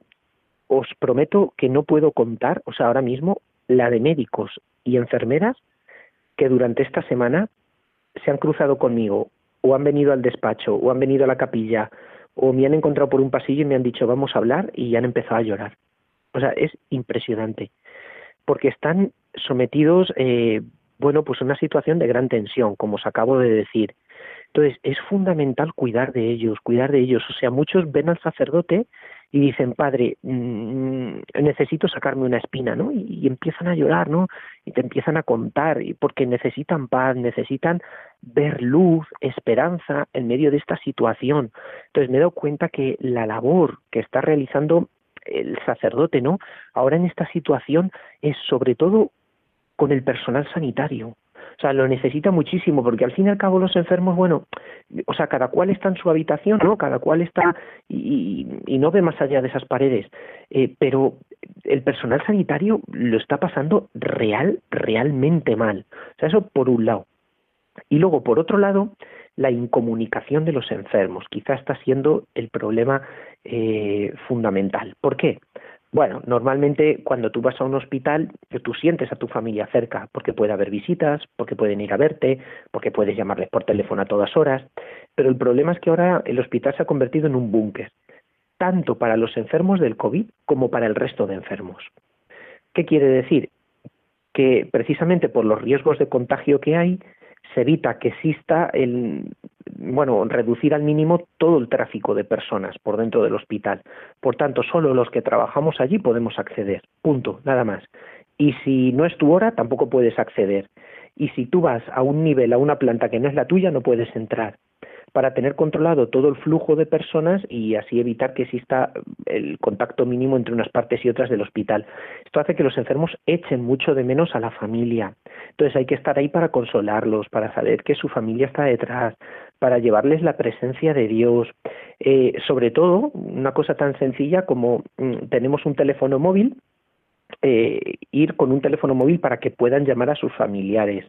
os prometo que no puedo contar, o sea, ahora mismo, la de médicos y enfermeras que durante esta semana se han cruzado conmigo o han venido al despacho o han venido a la capilla o me han encontrado por un pasillo y me han dicho vamos a hablar y han empezado a llorar. O sea, es impresionante, porque están sometidos, eh, bueno, pues una situación de gran tensión, como os acabo de decir. Entonces, es fundamental cuidar de ellos, cuidar de ellos. O sea, muchos ven al sacerdote y dicen, padre, mm, necesito sacarme una espina, ¿no? Y, empiezan a llorar, ¿no? Y te empiezan a contar, y porque necesitan paz, necesitan ver luz, esperanza en medio de esta situación. Entonces me he dado cuenta que la labor que está realizando el sacerdote, ¿no? Ahora en esta situación es sobre todo con el personal sanitario. O sea, lo necesita muchísimo, porque al fin y al cabo los enfermos, bueno, o sea, cada cual está en su habitación, ¿no? Cada cual está y, no ve más allá de esas paredes. Eh, pero el personal sanitario lo está pasando real, realmente mal. O sea, eso por un lado. Y luego, por otro lado, la incomunicación de los enfermos quizá está siendo el problema eh, fundamental. ¿Por qué? Bueno, normalmente cuando tú vas a un hospital, tú sientes a tu familia cerca, porque puede haber visitas, porque pueden ir a verte, porque puedes llamarles por teléfono a todas horas, pero el problema es que ahora el hospital se ha convertido en un búnker, tanto para los enfermos del COVID como para el resto de enfermos. ¿Qué quiere decir? Que precisamente por los riesgos de contagio que hay, se evita que exista el, bueno, reducir al mínimo todo el tráfico de personas por dentro del hospital. Por tanto, solo los que trabajamos allí podemos acceder. Punto, nada más. Y si no es tu hora, tampoco puedes acceder. Y si tú vas a un nivel, a una planta que no es la tuya, no puedes entrar para tener controlado todo el flujo de personas y así evitar que exista el contacto mínimo entre unas partes y otras del hospital. Esto hace que los enfermos echen mucho de menos a la familia. Entonces hay que estar ahí para consolarlos, para saber que su familia está detrás, para llevarles la presencia de Dios. Eh, sobre todo, una cosa tan sencilla como mm, tenemos un teléfono móvil, eh, ir con un teléfono móvil para que puedan llamar a sus familiares.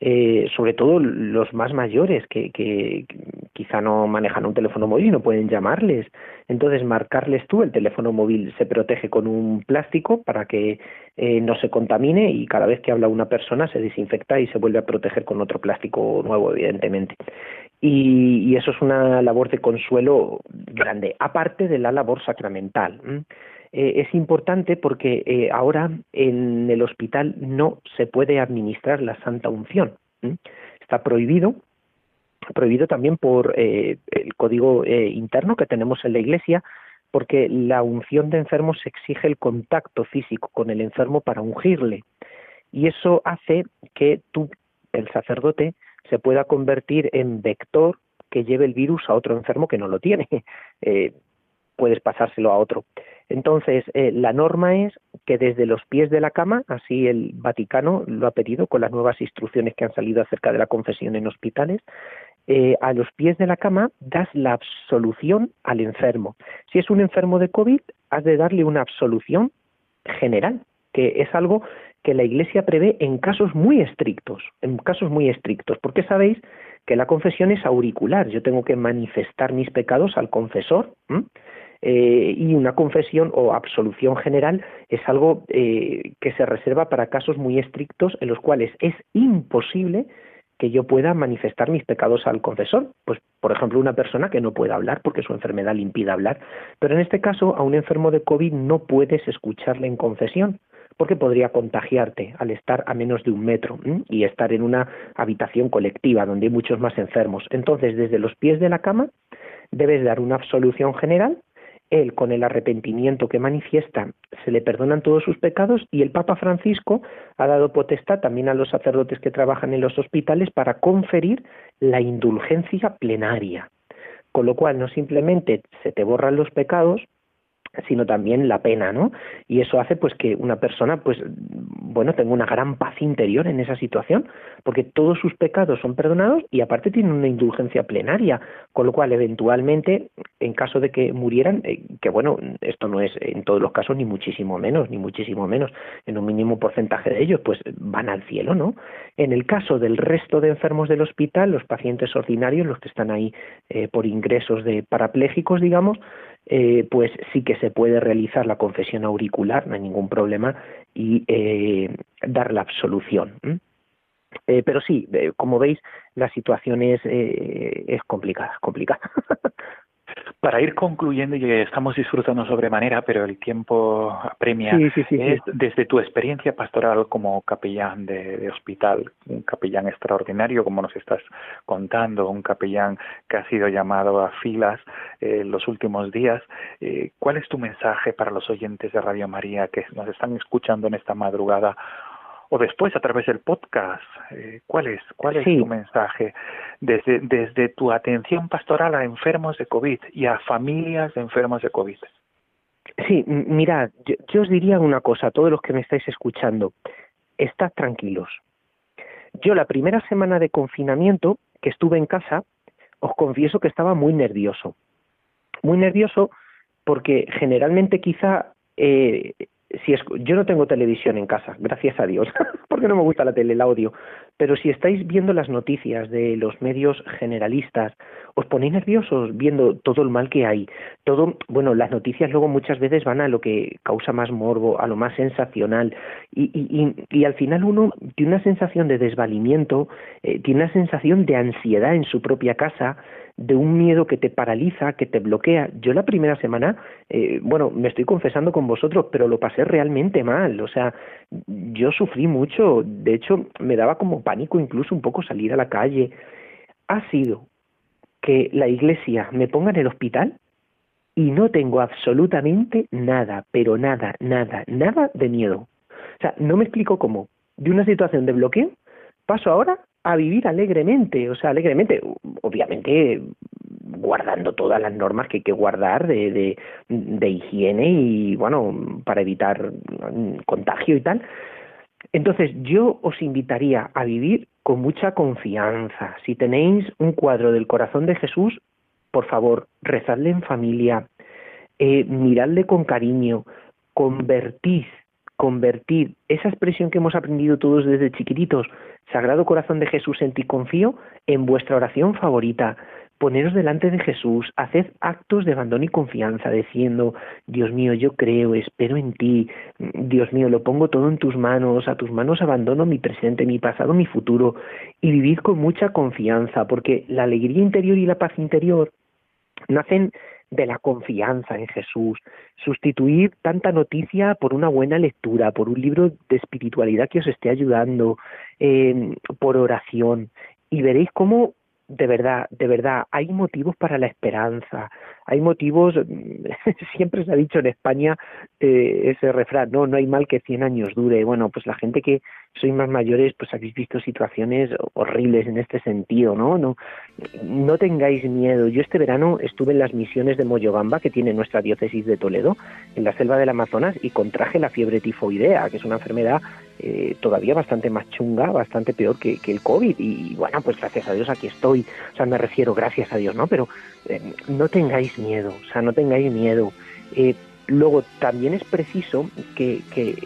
Eh, sobre todo los más mayores que, que, quizá no manejan un teléfono móvil y no pueden llamarles. Entonces, marcarles tú, el teléfono móvil se protege con un plástico para que eh, no se contamine y cada vez que habla una persona se desinfecta y se vuelve a proteger con otro plástico nuevo, evidentemente. Y, eso es una labor de consuelo grande, aparte de la labor sacramental. Es importante porque eh, ahora en el hospital no se puede administrar la santa unción. Está prohibido, prohibido también por eh, el código interno que tenemos en la Iglesia, porque la unción de enfermos exige el contacto físico con el enfermo para ungirle. Y eso hace que tú, el sacerdote, se pueda convertir en vector que lleve el virus a otro enfermo que no lo tiene. puedes pasárselo a otro. Entonces, eh, la norma es que desde los pies de la cama, así el Vaticano lo ha pedido con las nuevas instrucciones que han salido acerca de la confesión en hospitales, eh, a los pies de la cama das la absolución al enfermo. Si es un enfermo de COVID, has de darle una absolución general, que es algo que la Iglesia prevé en casos muy estrictos, en casos muy estrictos, porque sabéis que la confesión es auricular, yo tengo que manifestar mis pecados al confesor, y una confesión o absolución general es algo eh, que se reserva para casos muy estrictos en los cuales es imposible que yo pueda manifestar mis pecados al confesor. Pues, por ejemplo, una persona que no pueda hablar porque su enfermedad le impide hablar. Pero en este caso, a un enfermo de COVID no puedes escucharle en confesión porque podría contagiarte al estar a menos de un metro y estar en una habitación colectiva donde hay muchos más enfermos. Entonces, desde los pies de la cama, debes dar una absolución general él con el arrepentimiento que manifiesta se le perdonan todos sus pecados y el Papa Francisco ha dado potestad también a los sacerdotes que trabajan en los hospitales para conferir la indulgencia plenaria. Con lo cual no simplemente se te borran los pecados, sino también la pena, ¿no? Y eso hace pues que una persona pues bueno, tenga una gran paz interior en esa situación, porque todos sus pecados son perdonados y aparte tienen una indulgencia plenaria, con lo cual eventualmente en caso de que murieran, eh, que bueno, esto no es en todos los casos ni muchísimo menos, ni muchísimo menos, en un mínimo porcentaje de ellos pues van al cielo, ¿no? En el caso del resto de enfermos del hospital, los pacientes ordinarios, los que están ahí eh, por ingresos de parapléjicos, digamos, eh, pues sí que se puede realizar la confesión auricular, no hay ningún problema, y eh, dar la absolución. Eh, pero sí, como veis, la situación es, es complicada, complicada. Para ir concluyendo, y estamos disfrutando sobremanera, pero el tiempo apremia, desde tu experiencia pastoral como capellán de, hospital, un capellán extraordinario, como nos estás contando, un capellán que ha sido llamado a filas en eh, los últimos días, eh, ¿cuál es tu mensaje para los oyentes de Radio María que nos están escuchando en esta madrugada o después a través del podcast. Eh, ¿Cuál es, cuál es tu mensaje desde, desde tu atención pastoral a enfermos de COVID y a familias de enfermos de COVID? Sí, mirad, yo, os diría una cosa a todos los que me estáis escuchando. Estad tranquilos. Yo la primera semana de confinamiento que estuve en casa, os confieso que estaba muy nervioso. Muy nervioso porque generalmente quizá eh, si es, yo no tengo televisión en casa, gracias a Dios, porque no me gusta la tele, el audio, pero si estáis viendo las noticias de los medios generalistas, os ponéis nerviosos viendo todo el mal que hay, todo, bueno, las noticias luego muchas veces van a lo que causa más morbo, a lo más sensacional, y, y, y, al final uno tiene una sensación de desvalimiento, eh, tiene una sensación de ansiedad en su propia casa, de un miedo que te paraliza, que te bloquea. Yo la primera semana, eh, bueno, me estoy confesando con vosotros, pero lo pasé realmente mal. O sea, yo sufrí mucho. De hecho, me daba como pánico incluso un poco salir a la calle. Ha sido que la iglesia me ponga en el hospital y no tengo absolutamente nada, pero nada, nada, nada de miedo. O sea, no me explico cómo. De una situación de bloqueo paso ahora a vivir alegremente, o sea, alegremente, obviamente guardando todas las normas que hay que guardar de, de, de higiene y, bueno, para evitar contagio y tal. Entonces, yo os invitaría a vivir con mucha confianza. Si tenéis un cuadro del corazón de Jesús, por favor, rezadle en familia, eh, miradle con cariño, convertid convertir esa expresión que hemos aprendido todos desde chiquititos, Sagrado Corazón de Jesús en ti confío, en vuestra oración favorita. Poneros delante de Jesús, haced actos de abandono y confianza, diciendo, Dios mío, yo creo, espero en ti, Dios mío, lo pongo todo en tus manos, a tus manos abandono mi presente, mi pasado, mi futuro, y vivid con mucha confianza, porque la alegría interior y la paz interior nacen de la confianza en Jesús, sustituir tanta noticia por una buena lectura, por un libro de espiritualidad que os esté ayudando, eh, por oración, y veréis cómo de verdad, de verdad, hay motivos para la esperanza, hay motivos, siempre se ha dicho en España eh, ese refrán, no, no hay mal que cien años dure. Bueno, pues la gente que soy más mayores, pues habéis visto situaciones horribles en este sentido, ¿no? No, no tengáis miedo. Yo este verano estuve en las misiones de Moyobamba, que tiene nuestra diócesis de Toledo, en la selva del Amazonas, y contraje la fiebre tifoidea, que es una enfermedad eh, todavía bastante más chunga, bastante peor que, el COVID. Y bueno, pues gracias a Dios aquí estoy. O sea, me refiero, gracias a Dios, ¿no? Pero eh, no tengáis miedo, o sea, no tengáis miedo. Eh, luego, también es preciso que, que,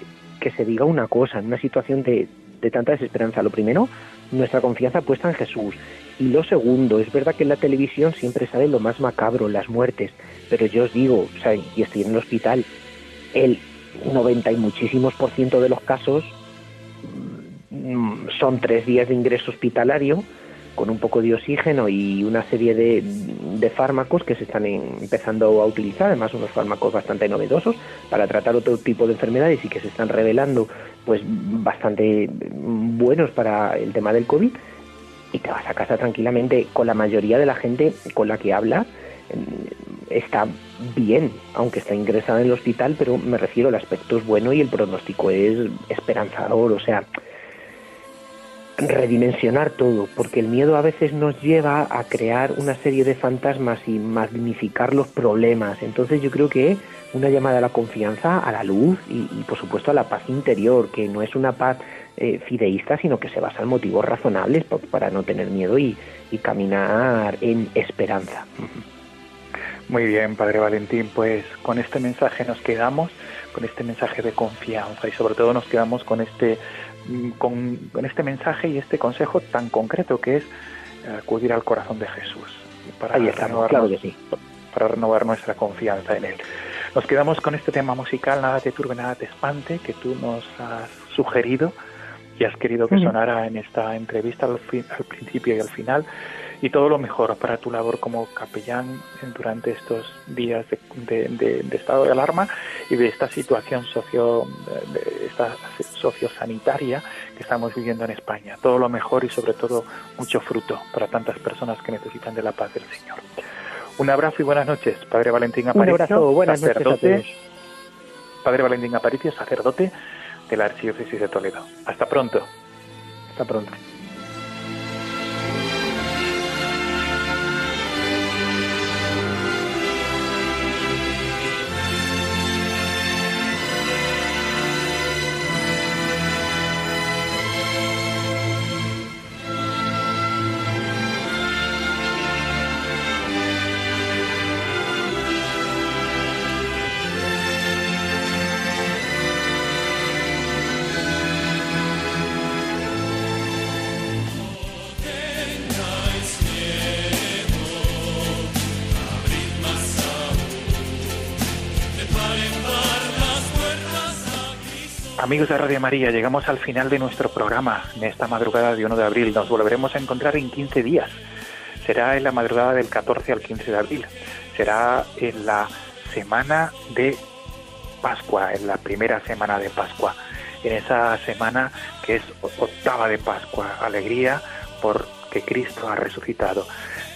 que, se diga una cosa en una situación de, de tanta desesperanza. Lo primero, nuestra confianza puesta en Jesús. Y lo segundo, es verdad que en la televisión siempre sale lo más macabro, las muertes. Pero yo os digo, o sea, y estoy en el hospital, el 90 y muchísimos por ciento de los casos son tres días de ingreso hospitalario con un poco de oxígeno y una serie de, fármacos que se están empezando a utilizar, además unos fármacos bastante novedosos para tratar otro tipo de enfermedades y que se están revelando pues bastante buenos para el tema del COVID. Y te vas a casa tranquilamente con la mayoría de la gente con la que hablas está bien, aunque está ingresada en el hospital, pero me refiero, el aspecto es bueno y el pronóstico es esperanzador, o sea, redimensionar todo, porque el miedo a veces nos lleva a crear una serie de fantasmas y magnificar los problemas. Entonces yo creo que una llamada a la confianza, a la luz y, por supuesto a la paz interior, que no es una paz eh, fideísta, sino que se basa en motivos razonables para no tener miedo y caminar en esperanza. Muy bien, Padre Valentín, pues con este mensaje nos quedamos, con este mensaje de confianza y sobre todo nos quedamos con este, mm, con, este mensaje y este consejo tan concreto que es eh, acudir al corazón de Jesús para, renovar, claro que sí. para renovar nuestra confianza en Él. Nos quedamos con este tema musical, Nada te turbe, nada te espante, que tú nos has sugerido y has querido que sonara en esta entrevista al, al principio y al final y todo lo mejor para tu labor como capellán durante estos días de, estado de alarma y de esta situación socio, de esta sociosanitaria que estamos viviendo en España. Todo lo mejor y sobre todo mucho fruto para tantas personas que necesitan de la paz del Señor. Un abrazo y buenas noches, Padre Valentín Aparicio. Un abrazo, buenas sacerdote, Padre Valentín Aparicio, sacerdote de la Archidiócesis de Toledo. Hasta pronto. Hasta pronto. Amigos de Radio María, llegamos al final de nuestro programa en esta madrugada de 1 de abril. Nos volveremos a encontrar en 15 días. Será en la madrugada del 14 al 15 de abril. Será en la semana de Pascua, en la primera semana de Pascua. En esa semana que es octava de Pascua. Alegría porque Cristo ha resucitado.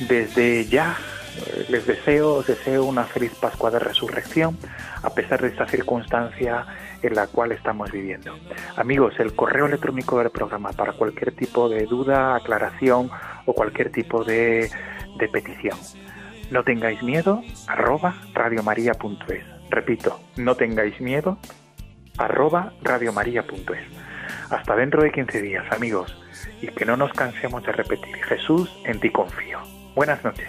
Desde ya eh, les deseo, os deseo una feliz Pascua de Resurrección, a pesar de esta circunstancia en la cual estamos viviendo. Amigos, el correo electrónico del programa para cualquier tipo de duda, aclaración o cualquier tipo de, de petición. No tengáis miedo, arroba radiomaria.es. Repito, no tengáis miedo, arroba radiomaria.es. Hasta dentro de 15 días, amigos, y que no nos cansemos de repetir, Jesús, en ti confío. Buenas noches.